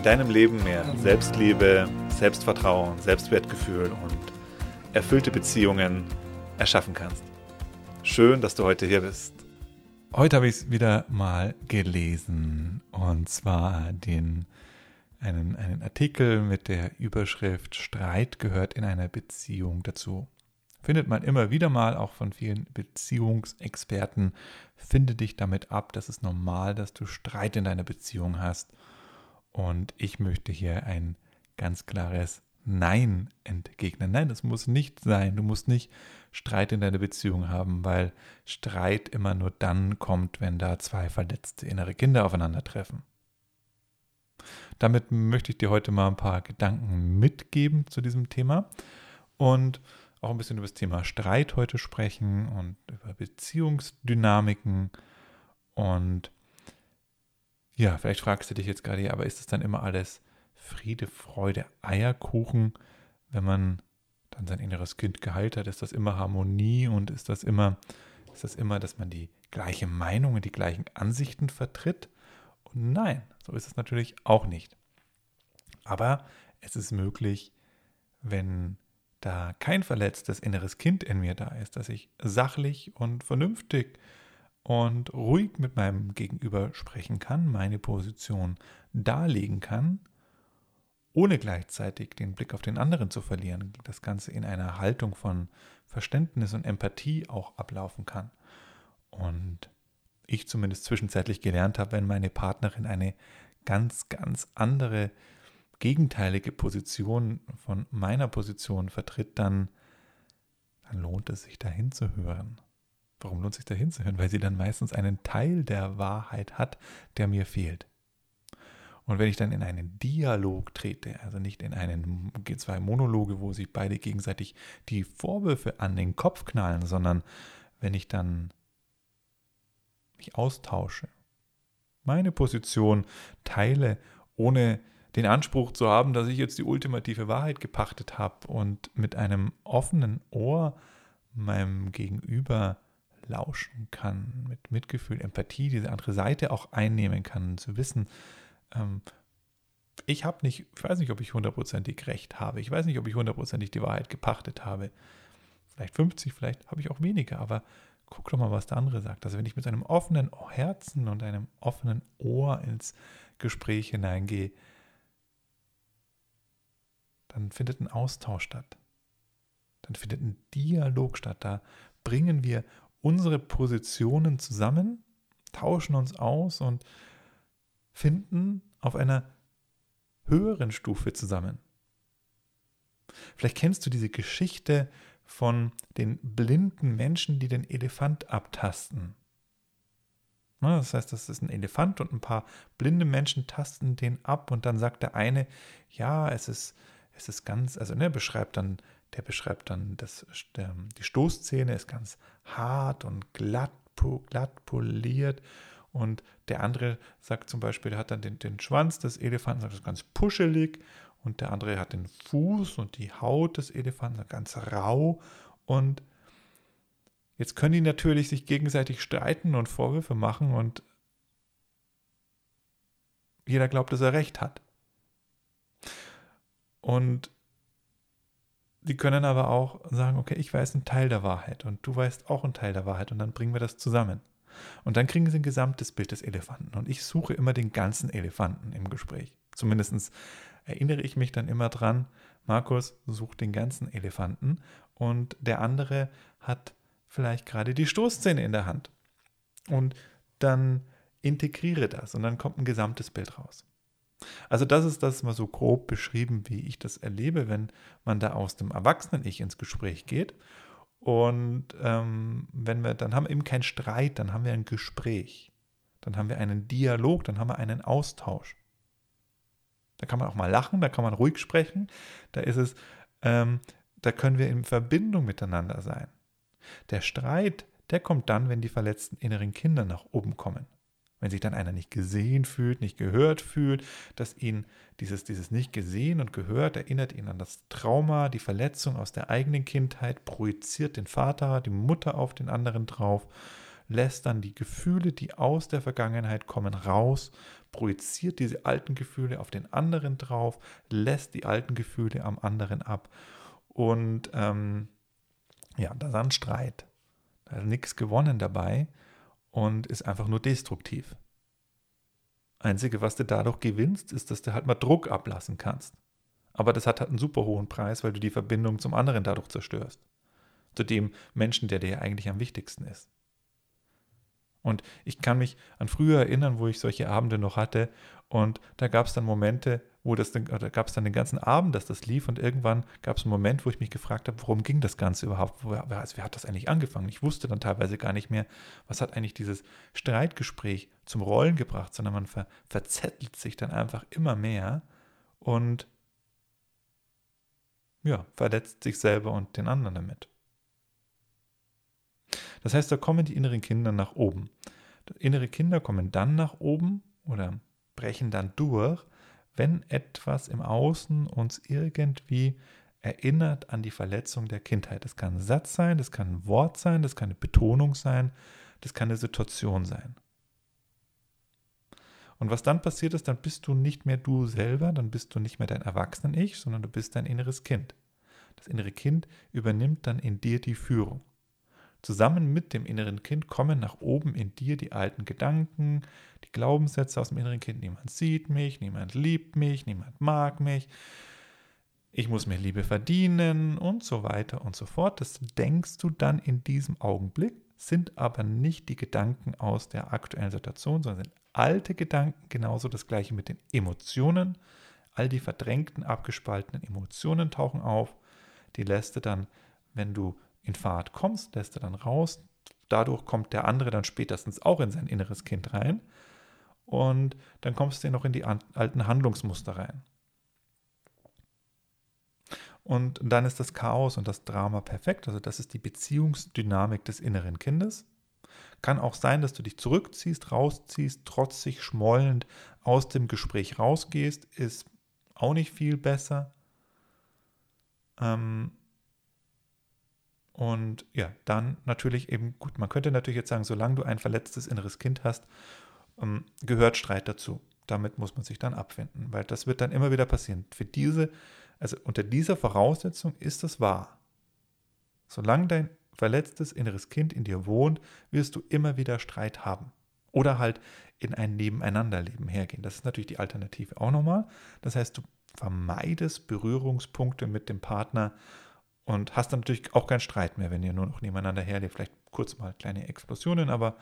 in deinem Leben mehr Selbstliebe, Selbstvertrauen, Selbstwertgefühl und erfüllte Beziehungen erschaffen kannst. Schön, dass du heute hier bist. Heute habe ich es wieder mal gelesen und zwar den einen, einen Artikel mit der Überschrift Streit gehört in einer Beziehung dazu. Findet man immer wieder mal, auch von vielen Beziehungsexperten. Finde dich damit ab, das ist normal, dass du Streit in deiner Beziehung hast. Und ich möchte hier ein ganz klares Nein entgegnen. Nein, das muss nicht sein. Du musst nicht Streit in deiner Beziehung haben, weil Streit immer nur dann kommt, wenn da zwei verletzte innere Kinder aufeinandertreffen. Damit möchte ich dir heute mal ein paar Gedanken mitgeben zu diesem Thema und auch ein bisschen über das Thema Streit heute sprechen und über Beziehungsdynamiken und ja, vielleicht fragst du dich jetzt gerade, ja, aber ist es dann immer alles Friede, Freude, Eierkuchen, wenn man dann sein inneres Kind geheilt hat? Ist das immer Harmonie und ist das immer, ist das immer, dass man die gleiche Meinung und die gleichen Ansichten vertritt? Und nein, so ist es natürlich auch nicht. Aber es ist möglich, wenn da kein verletztes inneres Kind in mir da ist, dass ich sachlich und vernünftig und ruhig mit meinem Gegenüber sprechen kann, meine Position darlegen kann, ohne gleichzeitig den Blick auf den anderen zu verlieren, das Ganze in einer Haltung von Verständnis und Empathie auch ablaufen kann. Und ich zumindest zwischenzeitlich gelernt habe, wenn meine Partnerin eine ganz, ganz andere, gegenteilige Position von meiner Position vertritt, dann, dann lohnt es sich dahin zu hören. Warum lohnt sich da hinzuhören? Weil sie dann meistens einen Teil der Wahrheit hat, der mir fehlt. Und wenn ich dann in einen Dialog trete, also nicht in einen zwei Monologe, wo sich beide gegenseitig die Vorwürfe an den Kopf knallen, sondern wenn ich dann mich austausche, meine Position teile, ohne den Anspruch zu haben, dass ich jetzt die ultimative Wahrheit gepachtet habe und mit einem offenen Ohr meinem Gegenüber lauschen kann, mit Mitgefühl, Empathie, diese andere Seite auch einnehmen kann, zu wissen, ähm, ich habe nicht, ich weiß nicht, ob ich hundertprozentig recht habe. Ich weiß nicht, ob ich hundertprozentig die Wahrheit gepachtet habe. Vielleicht 50, vielleicht habe ich auch weniger, aber guck doch mal, was der andere sagt. Also wenn ich mit einem offenen Herzen und einem offenen Ohr ins Gespräch hineingehe, dann findet ein Austausch statt. Dann findet ein Dialog statt. Da bringen wir unsere Positionen zusammen, tauschen uns aus und finden auf einer höheren Stufe zusammen. Vielleicht kennst du diese Geschichte von den blinden Menschen, die den Elefant abtasten. Das heißt, das ist ein Elefant und ein paar blinde Menschen tasten den ab und dann sagt der eine, ja, es ist, es ist ganz, also ne, beschreibt dann der beschreibt dann, dass die Stoßzähne ist ganz hart und glatt, glatt poliert. Und der andere sagt zum Beispiel, hat dann den, den Schwanz des Elefanten, sagt, ist ganz puschelig. Und der andere hat den Fuß und die Haut des Elefanten, ganz rau. Und jetzt können die natürlich sich gegenseitig streiten und Vorwürfe machen und jeder glaubt, dass er recht hat. Und die können aber auch sagen, okay, ich weiß einen Teil der Wahrheit und du weißt auch einen Teil der Wahrheit und dann bringen wir das zusammen. Und dann kriegen sie ein gesamtes Bild des Elefanten. Und ich suche immer den ganzen Elefanten im Gespräch. Zumindest erinnere ich mich dann immer dran, Markus sucht den ganzen Elefanten und der andere hat vielleicht gerade die Stoßzähne in der Hand. Und dann integriere das und dann kommt ein gesamtes Bild raus. Also das ist das mal so grob beschrieben, wie ich das erlebe, wenn man da aus dem Erwachsenen-Ich ins Gespräch geht. Und ähm, wenn wir, dann haben wir eben keinen Streit, dann haben wir ein Gespräch. Dann haben wir einen Dialog, dann haben wir einen Austausch. Da kann man auch mal lachen, da kann man ruhig sprechen. Da ist es, ähm, da können wir in Verbindung miteinander sein. Der Streit, der kommt dann, wenn die verletzten inneren Kinder nach oben kommen. Wenn sich dann einer nicht gesehen fühlt, nicht gehört fühlt, dass ihn dieses, dieses nicht gesehen und gehört erinnert ihn an das Trauma, die Verletzung aus der eigenen Kindheit, projiziert den Vater, die Mutter auf den anderen drauf, lässt dann die Gefühle, die aus der Vergangenheit kommen, raus, projiziert diese alten Gefühle auf den anderen drauf, lässt die alten Gefühle am anderen ab. Und ähm, ja, da ist ein Streit. Da ist nichts gewonnen dabei und ist einfach nur destruktiv. Einzige, was du dadurch gewinnst, ist, dass du halt mal Druck ablassen kannst. Aber das hat halt einen super hohen Preis, weil du die Verbindung zum anderen dadurch zerstörst. Zu dem Menschen, der dir eigentlich am wichtigsten ist. Und ich kann mich an früher erinnern, wo ich solche Abende noch hatte. Und da gab es dann Momente, wo das dann, oder gab es dann den ganzen Abend, dass das lief. Und irgendwann gab es einen Moment, wo ich mich gefragt habe, worum ging das Ganze überhaupt? Wer, wer hat das eigentlich angefangen? Ich wusste dann teilweise gar nicht mehr, was hat eigentlich dieses Streitgespräch zum Rollen gebracht, sondern man ver, verzettelt sich dann einfach immer mehr und ja, verletzt sich selber und den anderen damit. Das heißt, da kommen die inneren Kinder nach oben. Innere Kinder kommen dann nach oben oder brechen dann durch, wenn etwas im Außen uns irgendwie erinnert an die Verletzung der Kindheit. Das kann ein Satz sein, das kann ein Wort sein, das kann eine Betonung sein, das kann eine Situation sein. Und was dann passiert ist, dann bist du nicht mehr du selber, dann bist du nicht mehr dein Erwachsenen-Ich, sondern du bist dein inneres Kind. Das innere Kind übernimmt dann in dir die Führung. Zusammen mit dem inneren Kind kommen nach oben in dir die alten Gedanken, die Glaubenssätze aus dem inneren Kind. Niemand sieht mich, niemand liebt mich, niemand mag mich. Ich muss mir Liebe verdienen und so weiter und so fort. Das denkst du dann in diesem Augenblick, sind aber nicht die Gedanken aus der aktuellen Situation, sondern sind alte Gedanken. Genauso das gleiche mit den Emotionen. All die verdrängten, abgespaltenen Emotionen tauchen auf. Die lässt du dann, wenn du in Fahrt kommst, lässt er dann raus. Dadurch kommt der andere dann spätestens auch in sein inneres Kind rein. Und dann kommst du noch in die alten Handlungsmuster rein. Und dann ist das Chaos und das Drama perfekt. Also das ist die Beziehungsdynamik des inneren Kindes. Kann auch sein, dass du dich zurückziehst, rausziehst, trotzig, schmollend aus dem Gespräch rausgehst. Ist auch nicht viel besser. Ähm, und ja, dann natürlich eben, gut, man könnte natürlich jetzt sagen, solange du ein verletztes inneres Kind hast, ähm, gehört Streit dazu. Damit muss man sich dann abfinden, weil das wird dann immer wieder passieren. Für diese, also unter dieser Voraussetzung ist das wahr. Solange dein verletztes inneres Kind in dir wohnt, wirst du immer wieder Streit haben. Oder halt in ein Nebeneinanderleben hergehen. Das ist natürlich die Alternative auch nochmal. Das heißt, du vermeidest Berührungspunkte mit dem Partner und hast dann natürlich auch keinen Streit mehr, wenn ihr nur noch nebeneinander herlebt. Vielleicht kurz mal kleine Explosionen, aber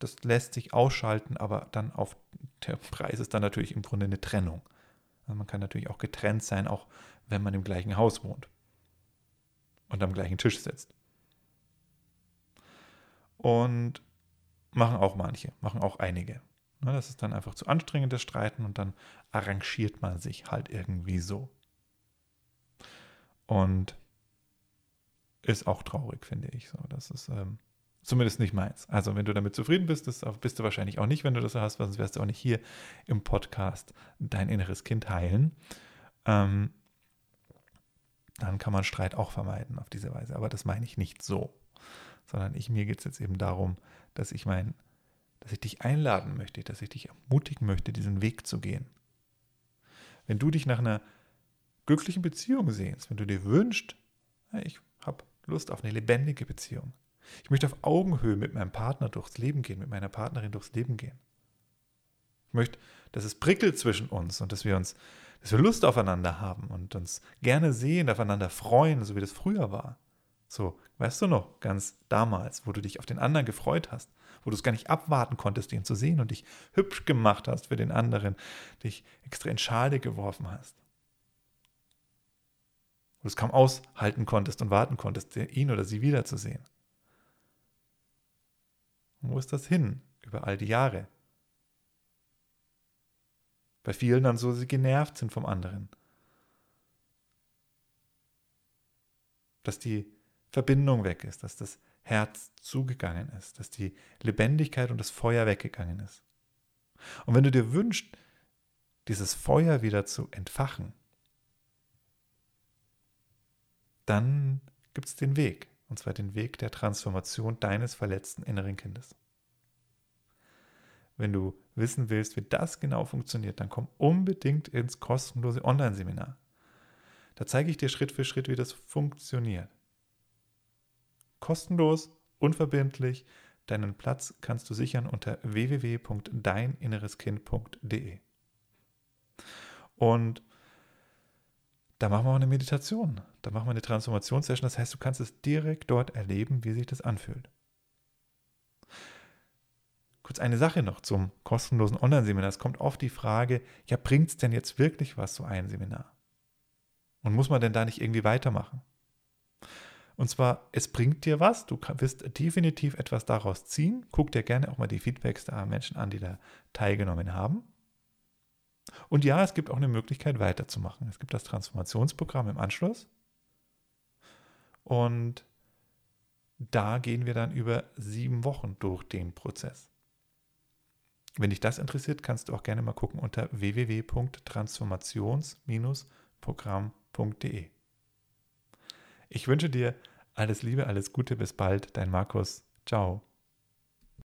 das lässt sich ausschalten, aber dann auf der Preis ist dann natürlich im Grunde eine Trennung. Also man kann natürlich auch getrennt sein, auch wenn man im gleichen Haus wohnt und am gleichen Tisch sitzt. Und machen auch manche, machen auch einige. Ne, das ist dann einfach zu anstrengend, das Streiten, und dann arrangiert man sich halt irgendwie so. Und ist auch traurig, finde ich. So, das ist ähm, zumindest nicht meins. Also, wenn du damit zufrieden bist, das bist du wahrscheinlich auch nicht, wenn du das hast, sonst wärst du auch nicht hier im Podcast dein inneres Kind heilen. Ähm, dann kann man Streit auch vermeiden auf diese Weise. Aber das meine ich nicht so. Sondern ich, mir geht es jetzt eben darum, dass ich mein, dass ich dich einladen möchte, dass ich dich ermutigen möchte, diesen Weg zu gehen. Wenn du dich nach einer glücklichen Beziehung sehnst, wenn du dir wünschst, ich Lust auf eine lebendige Beziehung. Ich möchte auf Augenhöhe mit meinem Partner durchs Leben gehen, mit meiner Partnerin durchs Leben gehen. Ich möchte, dass es prickelt zwischen uns und dass wir uns, dass wir Lust aufeinander haben und uns gerne sehen, aufeinander freuen, so wie das früher war. So, weißt du noch, ganz damals, wo du dich auf den anderen gefreut hast, wo du es gar nicht abwarten konntest, ihn zu sehen und dich hübsch gemacht hast für den anderen, dich extra in Schale geworfen hast du es kaum aushalten konntest und warten konntest, ihn oder sie wiederzusehen. wo ist das hin über all die Jahre? Bei vielen dann so, sie genervt sind vom anderen. Dass die Verbindung weg ist, dass das Herz zugegangen ist, dass die Lebendigkeit und das Feuer weggegangen ist. Und wenn du dir wünschst, dieses Feuer wieder zu entfachen, dann gibt es den Weg, und zwar den Weg der Transformation deines verletzten inneren Kindes. Wenn du wissen willst, wie das genau funktioniert, dann komm unbedingt ins kostenlose Online-Seminar. Da zeige ich dir Schritt für Schritt, wie das funktioniert. Kostenlos, unverbindlich. Deinen Platz kannst du sichern unter www.deininnereskind.de. Und da machen wir auch eine Meditation. Da machen wir eine Transformationssession. Das heißt, du kannst es direkt dort erleben, wie sich das anfühlt. Kurz eine Sache noch zum kostenlosen Online-Seminar. Es kommt oft die Frage, ja, bringt es denn jetzt wirklich was, so ein Seminar? Und muss man denn da nicht irgendwie weitermachen? Und zwar, es bringt dir was, du wirst definitiv etwas daraus ziehen. Guck dir gerne auch mal die Feedbacks der Menschen an, die da teilgenommen haben. Und ja, es gibt auch eine Möglichkeit weiterzumachen. Es gibt das Transformationsprogramm im Anschluss. Und da gehen wir dann über sieben Wochen durch den Prozess. Wenn dich das interessiert, kannst du auch gerne mal gucken unter www.transformations-programm.de. Ich wünsche dir alles Liebe, alles Gute, bis bald, dein Markus. Ciao.